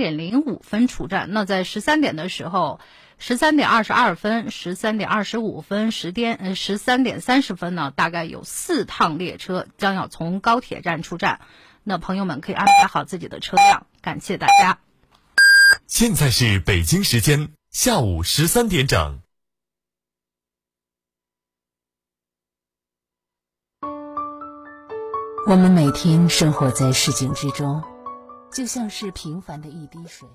点零五分出站。那在十三点的时候，十三点二十二分、十三点二十五分、十点呃十三点三十分呢，大概有四趟列车将要从高铁站出站。那朋友们可以安排好自己的车辆，感谢大家。现在是北京时间下午十三点整。我们每天生活在市井之中，就像是平凡的一滴水。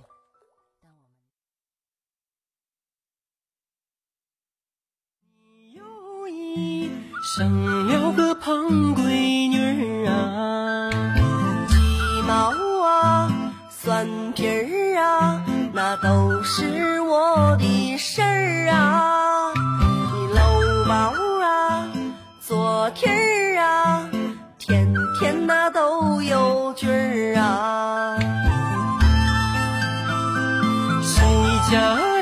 你有一生了个胖闺女啊，鸡毛啊，蒜皮儿啊，那都是我的事儿啊。你搂包啊，昨天。天哪都有君儿啊，谁家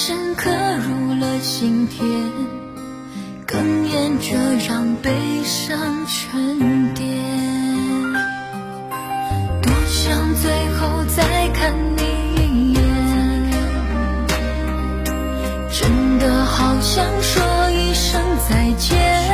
深刻入了心田，哽咽着让悲伤沉淀。多想最后再看你一眼。真的好想说一声再见，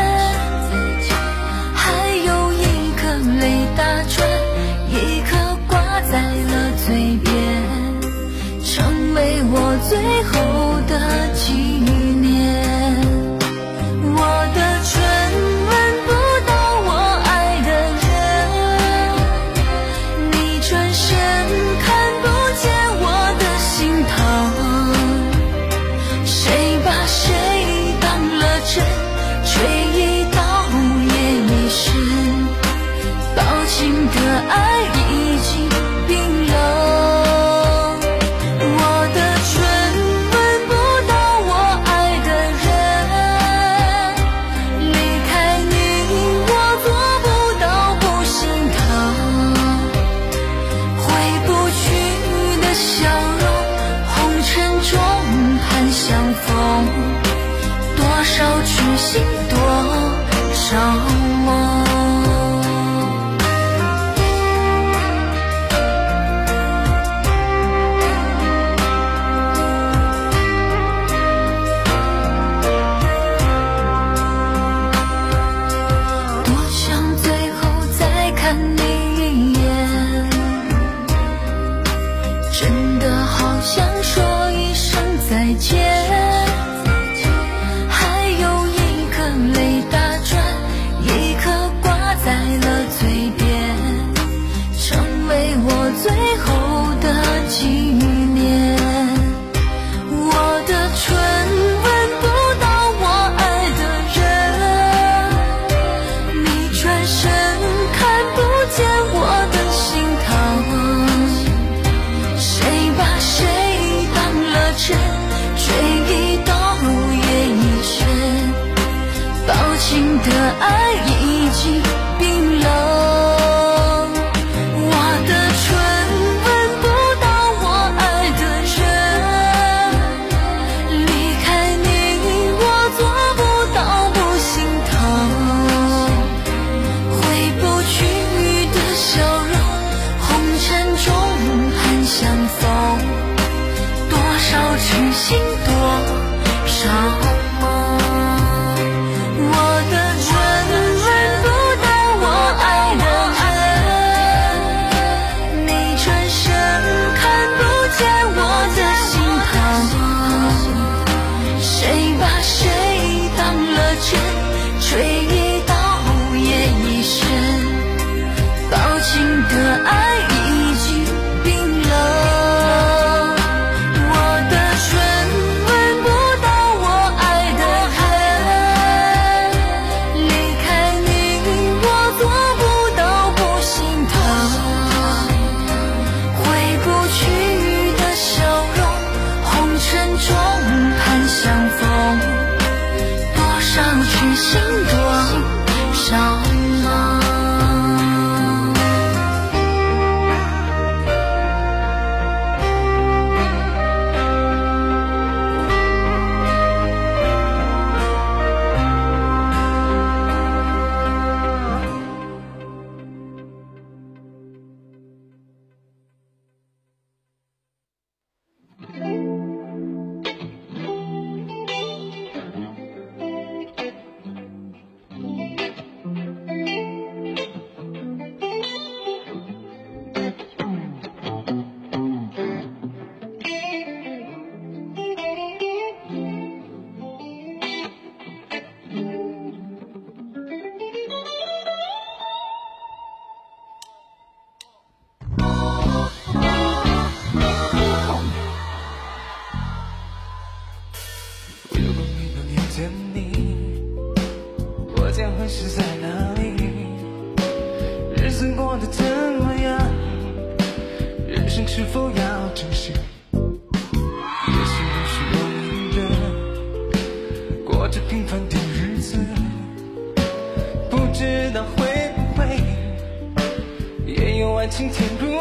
请填入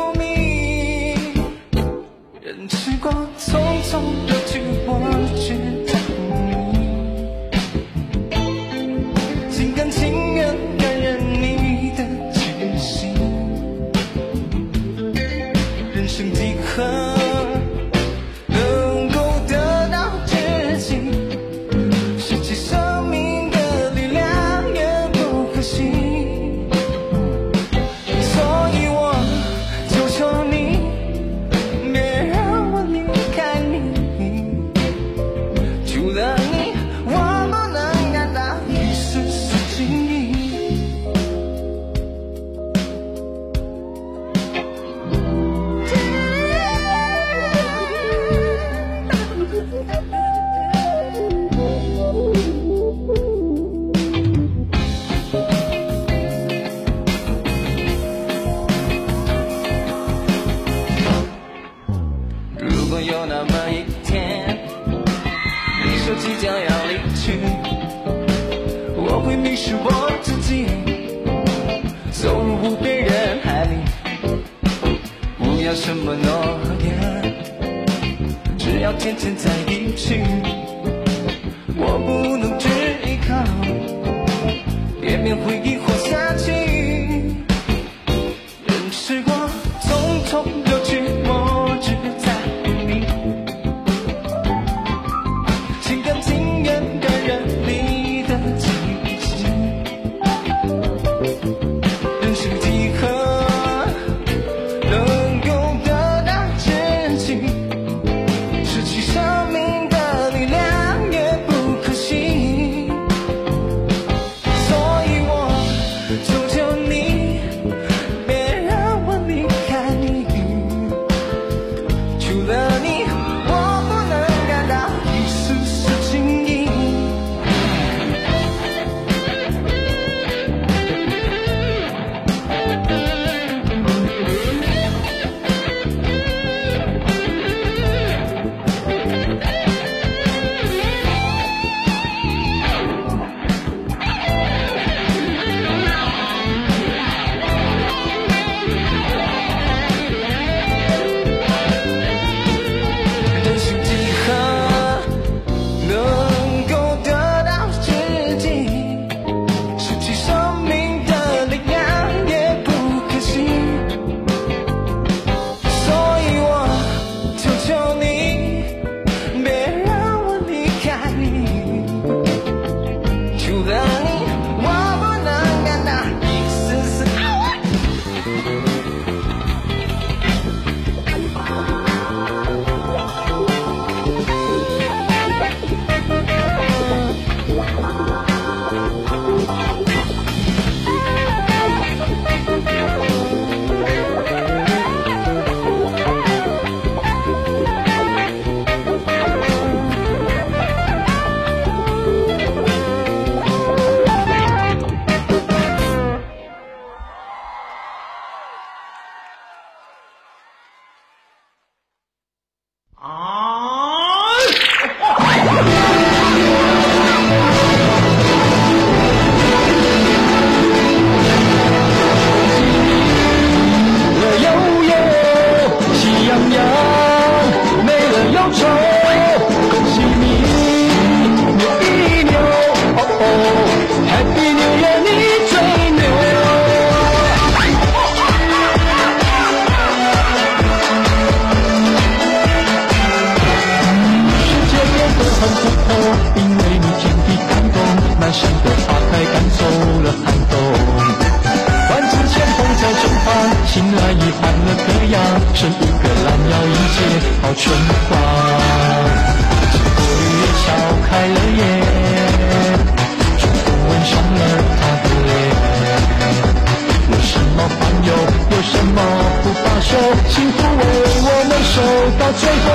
手，幸福为我们守到最后。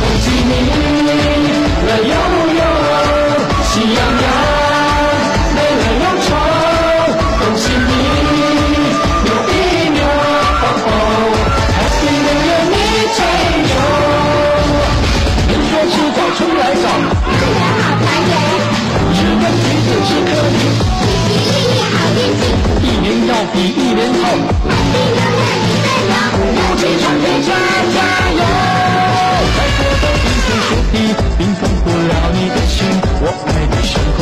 恭喜你，来摇不摇？夕阳。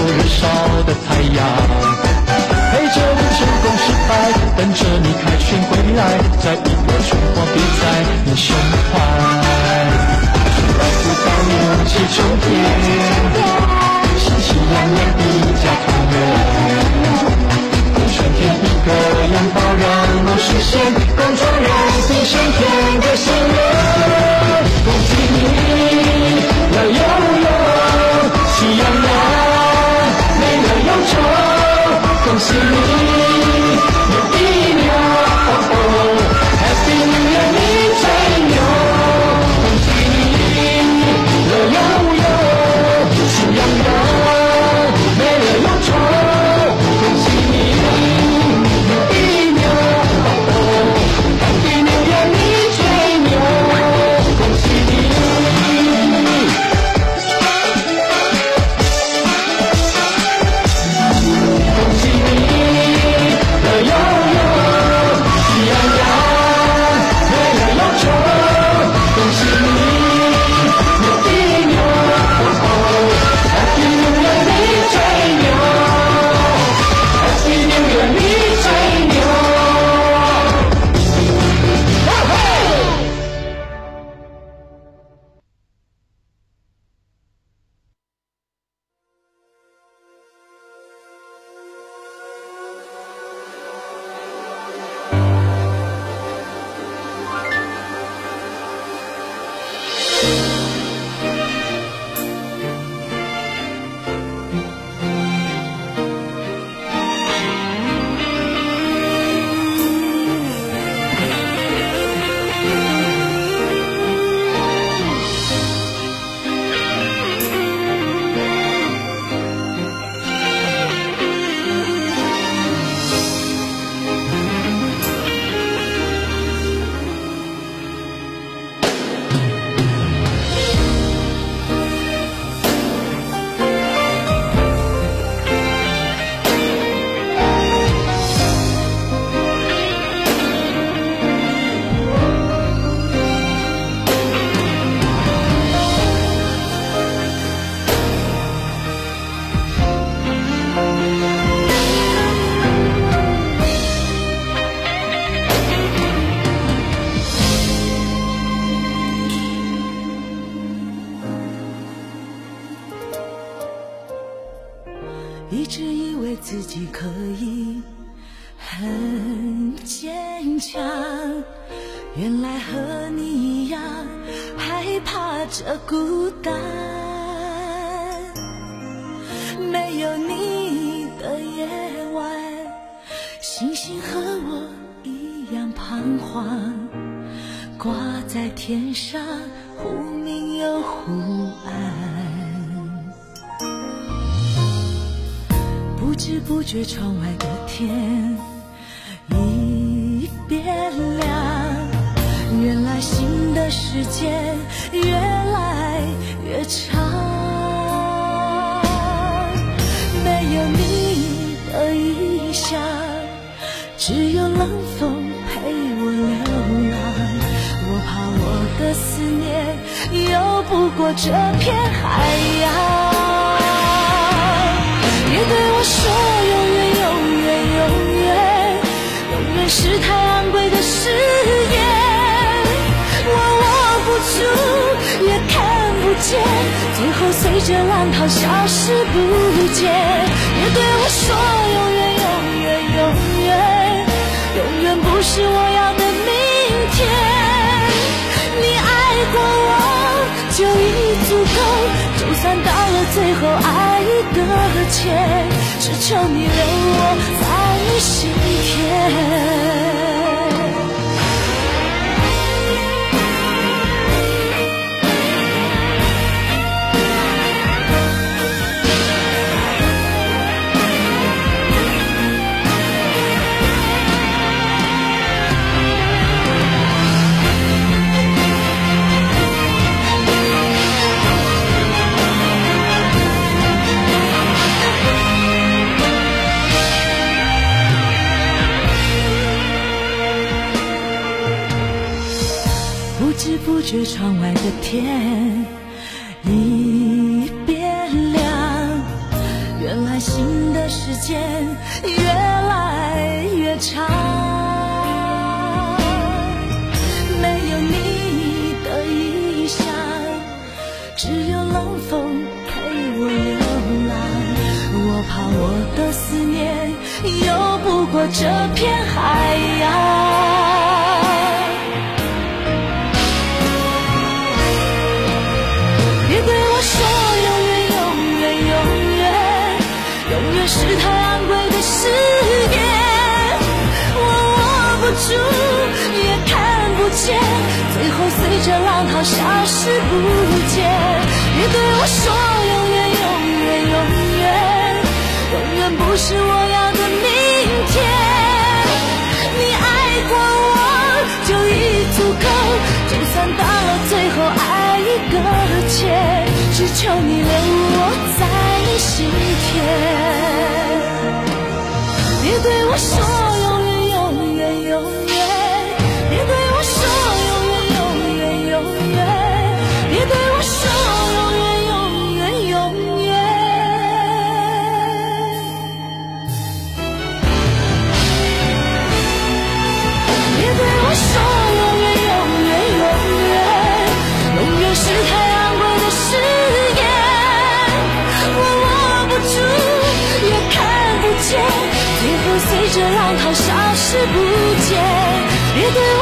燃烧的太阳陪着你成功失败等着你凯旋归来摘一朵雪花别在你胸怀春来湖北省武器充喜气洋洋一家团圆挂在天上，忽明又忽暗。不知不觉，窗外的天已变亮。原来新的时间越来越长。没有你的异乡，只有冷风过这片海洋。别对我说永远，永远，永远，永远是太昂贵的誓言。我握不住，也看不见，最后随着浪涛消失不见。别对我说永远，永切，只求你留我在你心田。不觉，窗外的天已变亮。原来新的时间越来越长。没有你的异乡，只有冷风陪我流浪。我怕我的思念游不过这片海洋。消失不见。别对我说永远，永远，永远，永远不是我要的明天。你爱过我就已足够，就算到了最后爱已搁浅，只求你留我在你心田。别对我说消失不见。别对我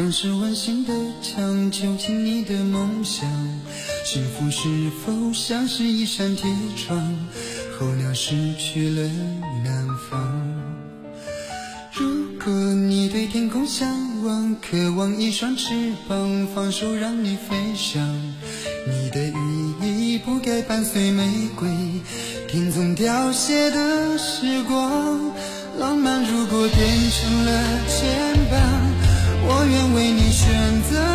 像是温馨的墙囚禁你的梦想。幸福是否像是一扇铁窗候鸟失去了南方？如果你对天空向往渴望一双翅膀放手让你飞翔。你的羽翼不该伴随玫瑰听从凋谢的时光浪漫如果变成了牵绊我愿为你选择。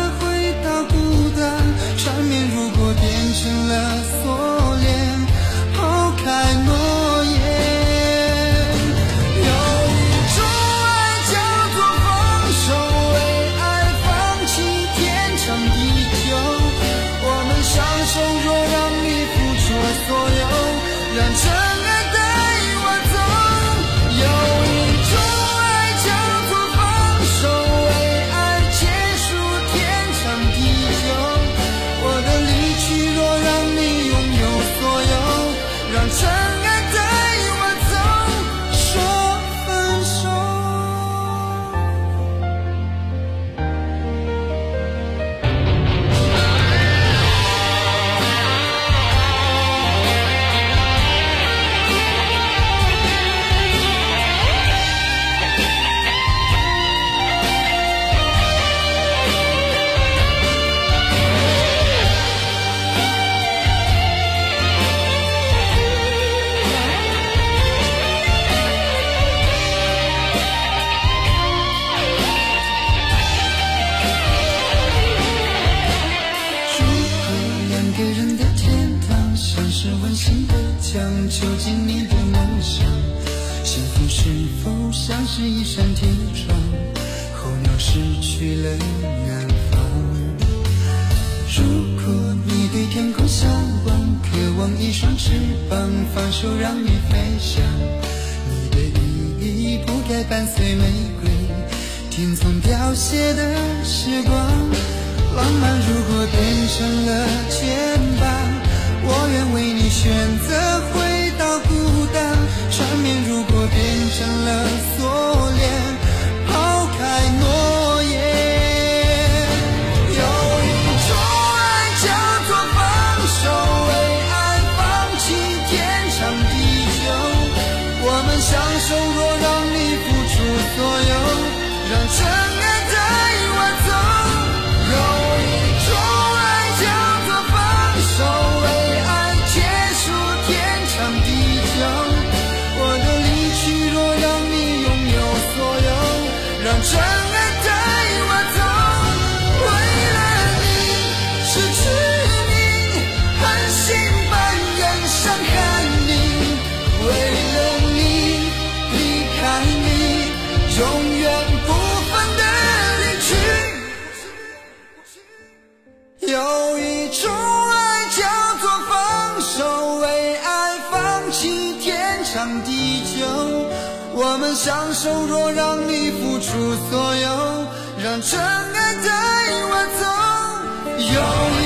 我愿为你选择。享受若让你付出所有，让真爱带我走。有你。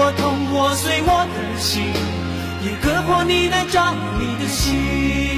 我痛，我碎我的心，也割破你的掌，你的心。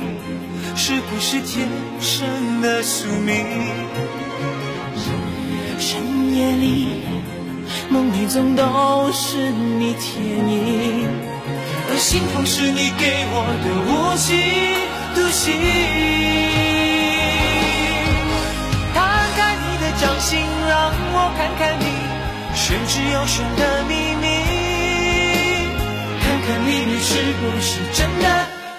是不是天生的宿命？深夜里，梦里总都是你甜意，而心痛是你给我的无期徒刑。摊开你的掌心，让我看看你玄之又玄的秘密，看看里面是不是真的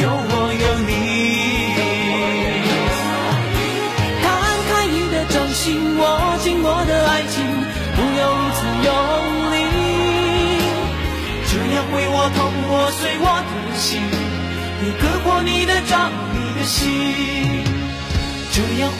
有我有你。摊开你的掌心，握紧我的爱情，不要如此用力，这样会我痛，破碎我的心，也割破你的掌，你的心，这样。